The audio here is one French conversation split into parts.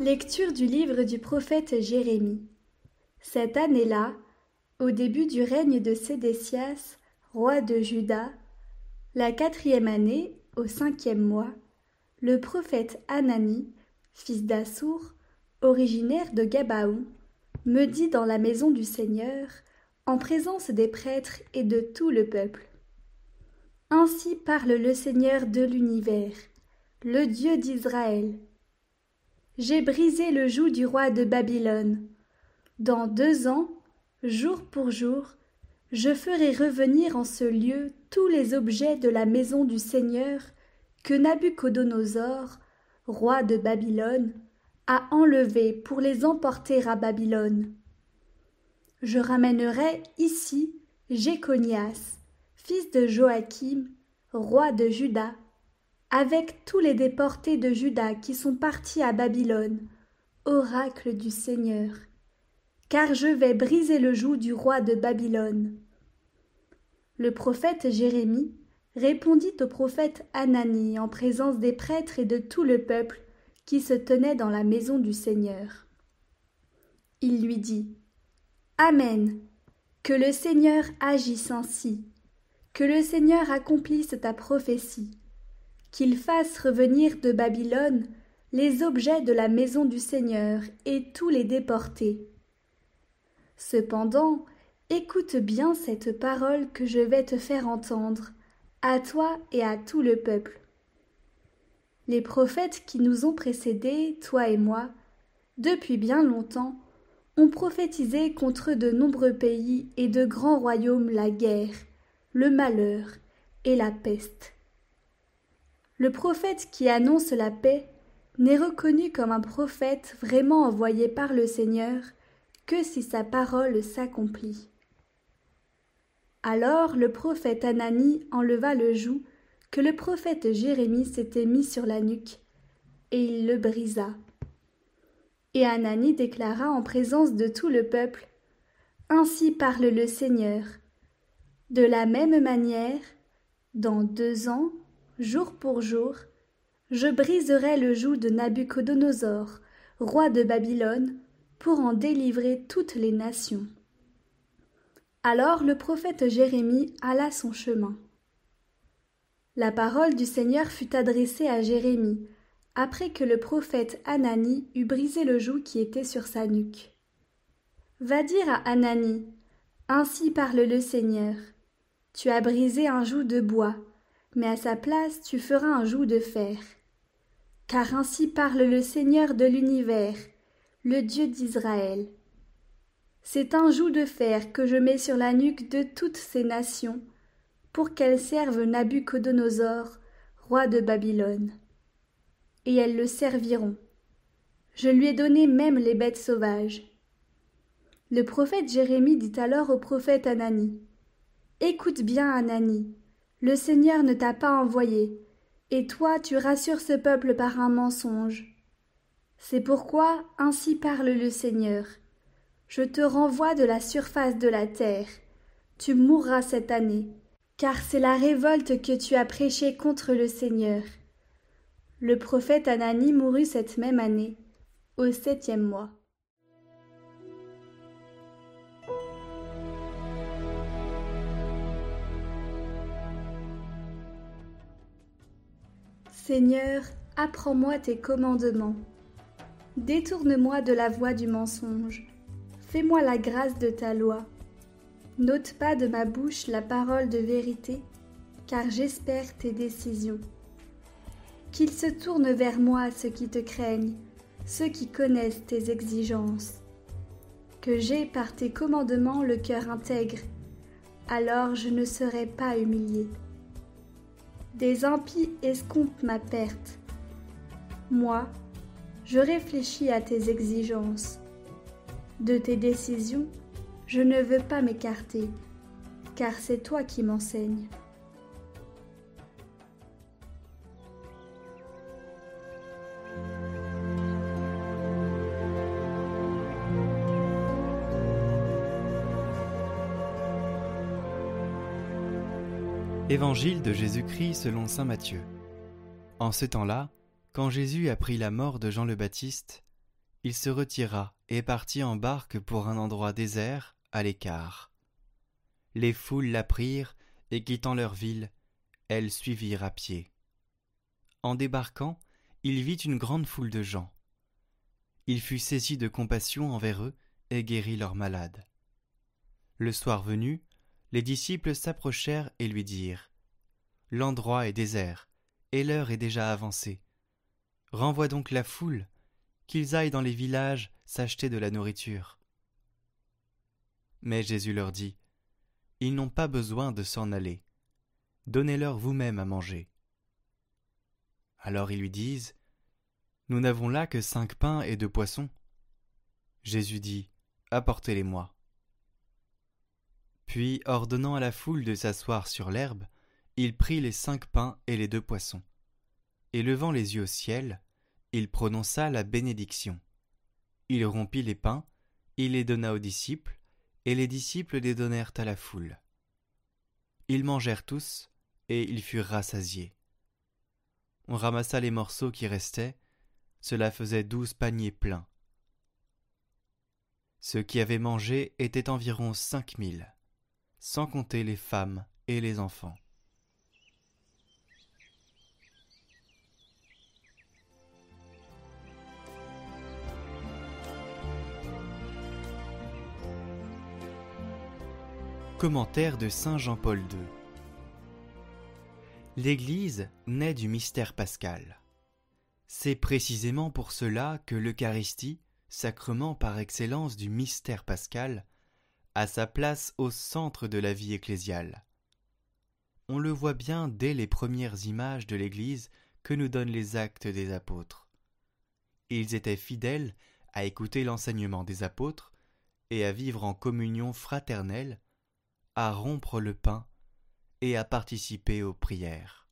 Lecture du livre du prophète Jérémie. Cette année-là, au début du règne de Sédécias, roi de Juda, la quatrième année, au cinquième mois, le prophète Anani, fils d'Assour, originaire de Gabaon, me dit dans la maison du Seigneur, en présence des prêtres et de tout le peuple. Ainsi parle le Seigneur de l'univers, le Dieu d'Israël. J'ai brisé le joug du roi de Babylone. Dans deux ans, jour pour jour, je ferai revenir en ce lieu tous les objets de la maison du Seigneur que Nabuchodonosor, roi de Babylone, a enlevés pour les emporter à Babylone. Je ramènerai ici Jéconias, fils de Joachim, roi de Juda, avec tous les déportés de Juda qui sont partis à Babylone, oracle du Seigneur, car je vais briser le joug du roi de Babylone. Le prophète Jérémie répondit au prophète Anani en présence des prêtres et de tout le peuple qui se tenait dans la maison du Seigneur. Il lui dit Amen. Que le Seigneur agisse ainsi. Que le Seigneur accomplisse ta prophétie qu'il fasse revenir de Babylone les objets de la maison du Seigneur et tous les déportés. Cependant, écoute bien cette parole que je vais te faire entendre, à toi et à tout le peuple. Les prophètes qui nous ont précédés, toi et moi, depuis bien longtemps, ont prophétisé contre de nombreux pays et de grands royaumes la guerre, le malheur et la peste. Le prophète qui annonce la paix n'est reconnu comme un prophète vraiment envoyé par le Seigneur que si sa parole s'accomplit. Alors le prophète Anani enleva le joug que le prophète Jérémie s'était mis sur la nuque, et il le brisa. Et Anani déclara en présence de tout le peuple Ainsi parle le Seigneur. De la même manière, dans deux ans, jour pour jour, je briserai le joug de Nabuchodonosor, roi de Babylone, pour en délivrer toutes les nations. Alors le prophète Jérémie alla son chemin. La parole du Seigneur fut adressée à Jérémie, après que le prophète Anani eut brisé le joug qui était sur sa nuque. Va dire à Anani, Ainsi parle le Seigneur. Tu as brisé un joug de bois, mais à sa place tu feras un joug de fer. Car ainsi parle le Seigneur de l'univers, le Dieu d'Israël. C'est un joug de fer que je mets sur la nuque de toutes ces nations, pour qu'elles servent Nabuchodonosor, roi de Babylone. Et elles le serviront. Je lui ai donné même les bêtes sauvages. Le prophète Jérémie dit alors au prophète Anani Écoute bien, Anani, le Seigneur ne t'a pas envoyé, et toi tu rassures ce peuple par un mensonge. C'est pourquoi ainsi parle le Seigneur. Je te renvoie de la surface de la terre. Tu mourras cette année, car c'est la révolte que tu as prêchée contre le Seigneur. Le prophète Anani mourut cette même année, au septième mois. Seigneur, apprends-moi tes commandements. Détourne-moi de la voie du mensonge. Fais-moi la grâce de ta loi. N'ôte pas de ma bouche la parole de vérité, car j'espère tes décisions. Qu'ils se tournent vers moi ceux qui te craignent, ceux qui connaissent tes exigences. Que j'ai par tes commandements le cœur intègre, alors je ne serai pas humilié. Des impies escomptent ma perte. Moi, je réfléchis à tes exigences. De tes décisions, je ne veux pas m'écarter, car c'est toi qui m'enseignes. Évangile de Jésus-Christ selon Saint Matthieu. En ce temps-là, quand Jésus apprit la mort de Jean le Baptiste, il se retira et partit en barque pour un endroit désert, à l'écart. Les foules la prirent, et quittant leur ville, elles suivirent à pied. En débarquant, il vit une grande foule de gens. Il fut saisi de compassion envers eux et guérit leurs malades. Le soir venu, les disciples s'approchèrent et lui dirent L'endroit est désert, et l'heure est déjà avancée. Renvoie donc la foule, qu'ils aillent dans les villages s'acheter de la nourriture. Mais Jésus leur dit Ils n'ont pas besoin de s'en aller. Donnez-leur vous-même à manger. Alors ils lui disent Nous n'avons là que cinq pains et deux poissons. Jésus dit Apportez-les-moi. Puis, ordonnant à la foule de s'asseoir sur l'herbe, il prit les cinq pains et les deux poissons. Et levant les yeux au ciel, il prononça la bénédiction. Il rompit les pains, il les donna aux disciples, et les disciples les donnèrent à la foule. Ils mangèrent tous, et ils furent rassasiés. On ramassa les morceaux qui restaient, cela faisait douze paniers pleins. Ceux qui avaient mangé étaient environ cinq mille sans compter les femmes et les enfants. Commentaire de Saint Jean-Paul II L'Église naît du mystère pascal. C'est précisément pour cela que l'Eucharistie, sacrement par excellence du mystère pascal, a sa place au centre de la vie ecclésiale. On le voit bien dès les premières images de l'Église que nous donnent les actes des apôtres. Ils étaient fidèles à écouter l'enseignement des apôtres et à vivre en communion fraternelle, à rompre le pain et à participer aux prières.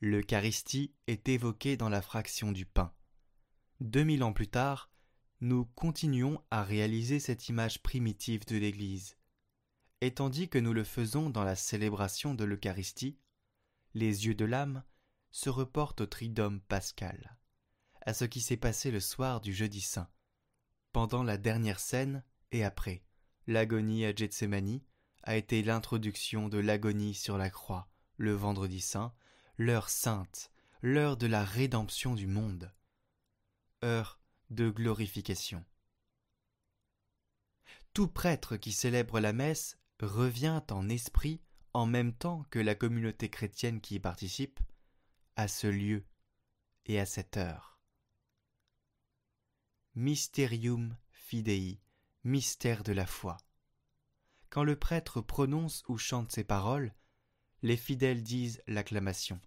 L'Eucharistie est évoquée dans la fraction du pain. Deux mille ans plus tard, nous continuons à réaliser cette image primitive de l'Église. Et tandis que nous le faisons dans la célébration de l'Eucharistie, les yeux de l'âme se reportent au Tridome pascal, à ce qui s'est passé le soir du jeudi saint, pendant la dernière scène et après. L'agonie à Gethsemane a été l'introduction de l'agonie sur la croix, le vendredi saint, l'heure sainte, l'heure de la rédemption du monde. Heure de glorification. Tout prêtre qui célèbre la messe revient en esprit en même temps que la communauté chrétienne qui y participe, à ce lieu et à cette heure. Mysterium fidei, mystère de la foi. Quand le prêtre prononce ou chante ces paroles, les fidèles disent l'acclamation.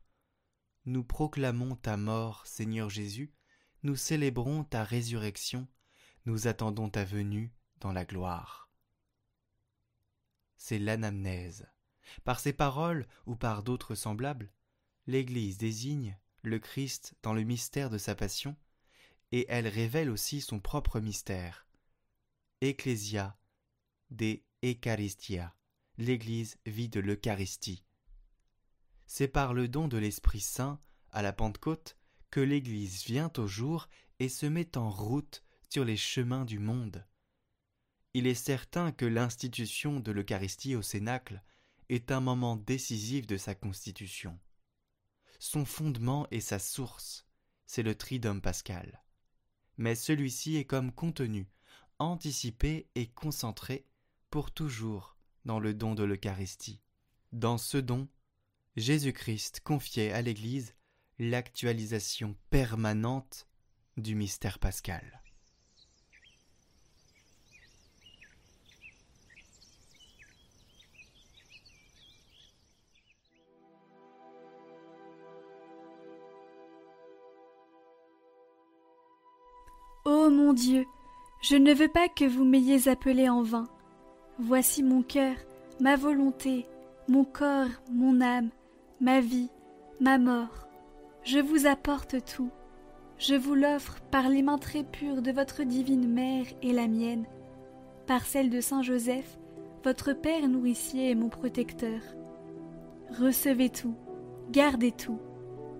Nous proclamons ta mort, Seigneur Jésus, nous célébrons ta résurrection, nous attendons ta venue dans la gloire. C'est l'anamnèse. Par ces paroles ou par d'autres semblables, l'Église désigne le Christ dans le mystère de sa passion, et elle révèle aussi son propre mystère. Ecclesia de Eucharistia, l'Église vit de l'Eucharistie. C'est par le don de l'Esprit Saint, à la Pentecôte, que l'Église vient au jour et se met en route sur les chemins du monde. Il est certain que l'institution de l'Eucharistie au Cénacle est un moment décisif de sa constitution. Son fondement et sa source, c'est le tridome pascal. Mais celui-ci est comme contenu, anticipé et concentré pour toujours dans le don de l'Eucharistie. Dans ce don, Jésus-Christ confiait à l'Église l'actualisation permanente du mystère pascal. Ô mon Dieu, je ne veux pas que vous m'ayez appelé en vain. Voici mon cœur, ma volonté, mon corps, mon âme, ma vie, ma mort je vous apporte tout. Je vous l'offre par les mains très pures de votre divine mère et la mienne, par celle de Saint Joseph, votre Père nourricier et mon protecteur. Recevez tout, gardez tout,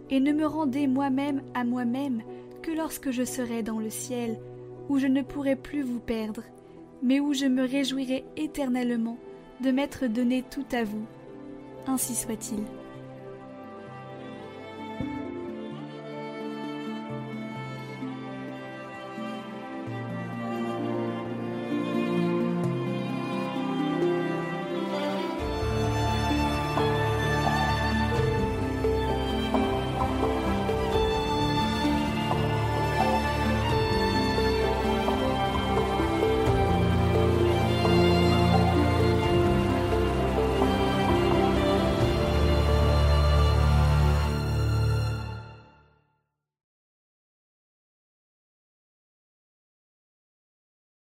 et ne me rendez moi-même à moi-même que lorsque je serai dans le ciel, où je ne pourrai plus vous perdre, mais où je me réjouirai éternellement de m'être donné tout à vous. Ainsi soit-il.